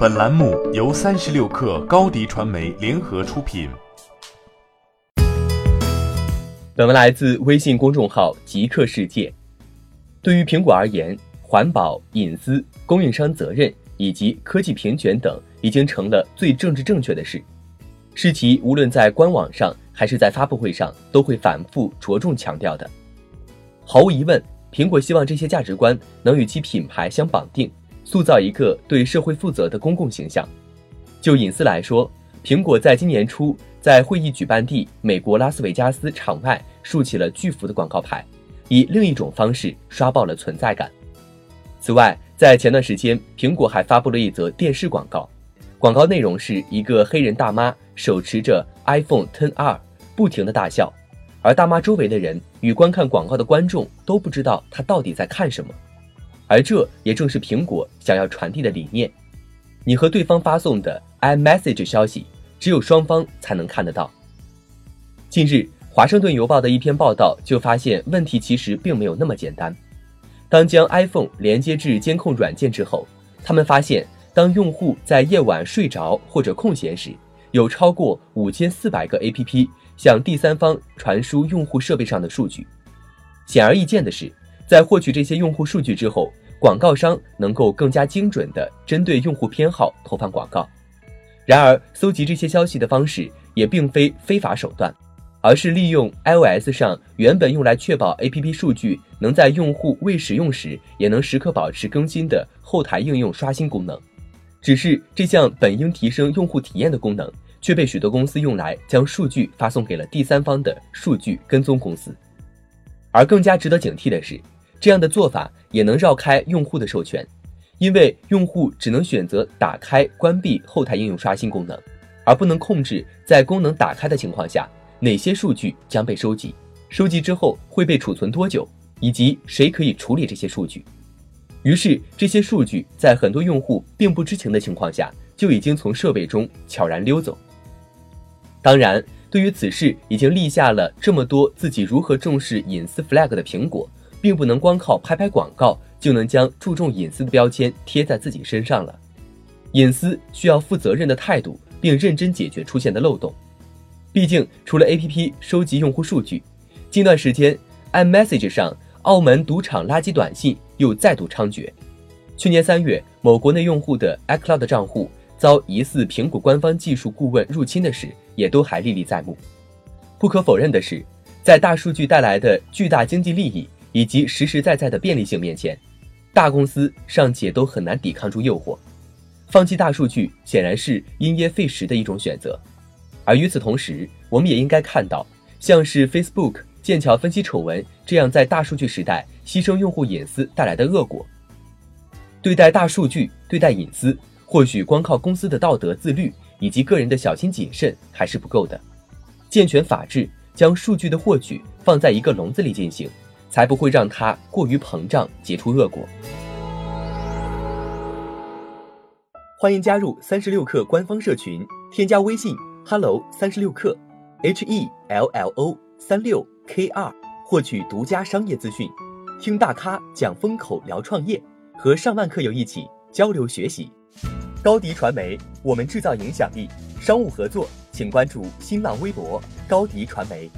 本栏目由三十六氪高低传媒联合出品。本文来自微信公众号极客世界。对于苹果而言，环保、隐私、供应商责任以及科技平权等已经成了最政治正确的事，是其无论在官网上还是在发布会上都会反复着重强调的。毫无疑问，苹果希望这些价值观能与其品牌相绑定。塑造一个对社会负责的公共形象。就隐私来说，苹果在今年初在会议举办地美国拉斯维加斯场外竖起了巨幅的广告牌，以另一种方式刷爆了存在感。此外，在前段时间，苹果还发布了一则电视广告，广告内容是一个黑人大妈手持着 iPhone 10R，不停的大笑，而大妈周围的人与观看广告的观众都不知道她到底在看什么。而这也正是苹果想要传递的理念：你和对方发送的 iMessage 消息，只有双方才能看得到。近日，《华盛顿邮报》的一篇报道就发现，问题其实并没有那么简单。当将 iPhone 连接至监控软件之后，他们发现，当用户在夜晚睡着或者空闲时，有超过五千四百个 APP 向第三方传输用户设备上的数据。显而易见的是，在获取这些用户数据之后，广告商能够更加精准地针对用户偏好投放广告。然而，搜集这些消息的方式也并非非法手段，而是利用 iOS 上原本用来确保 APP 数据能在用户未使用时也能时刻保持更新的后台应用刷新功能。只是这项本应提升用户体验的功能，却被许多公司用来将数据发送给了第三方的数据跟踪公司。而更加值得警惕的是。这样的做法也能绕开用户的授权，因为用户只能选择打开、关闭后台应用刷新功能，而不能控制在功能打开的情况下哪些数据将被收集，收集之后会被储存多久，以及谁可以处理这些数据。于是，这些数据在很多用户并不知情的情况下就已经从设备中悄然溜走。当然，对于此事已经立下了这么多自己如何重视隐私 flag 的苹果。并不能光靠拍拍广告就能将注重隐私的标签贴在自己身上了。隐私需要负责任的态度，并认真解决出现的漏洞。毕竟，除了 APP 收集用户数据，近段时间，iMessage 上澳门赌场垃圾短信又再度猖獗。去年三月，某国内用户的 iCloud 账户遭疑似苹果官方技术顾问入侵的事，也都还历历在目。不可否认的是，在大数据带来的巨大经济利益。以及实实在在的便利性面前，大公司尚且都很难抵抗住诱惑，放弃大数据显然是因噎废食的一种选择。而与此同时，我们也应该看到，像是 Facebook 剑桥分析丑闻这样在大数据时代牺牲用户隐私带来的恶果。对待大数据，对待隐私，或许光靠公司的道德自律以及个人的小心谨慎还是不够的。健全法治，将数据的获取放在一个笼子里进行。才不会让它过于膨胀，结出恶果。欢迎加入三十六氪官方社群，添加微信 hello 三十六氪 h e l l o 三六 k 二，获取独家商业资讯，听大咖讲风口，聊创业，和上万客友一起交流学习。高迪传媒，我们制造影响力。商务合作，请关注新浪微博高迪传媒。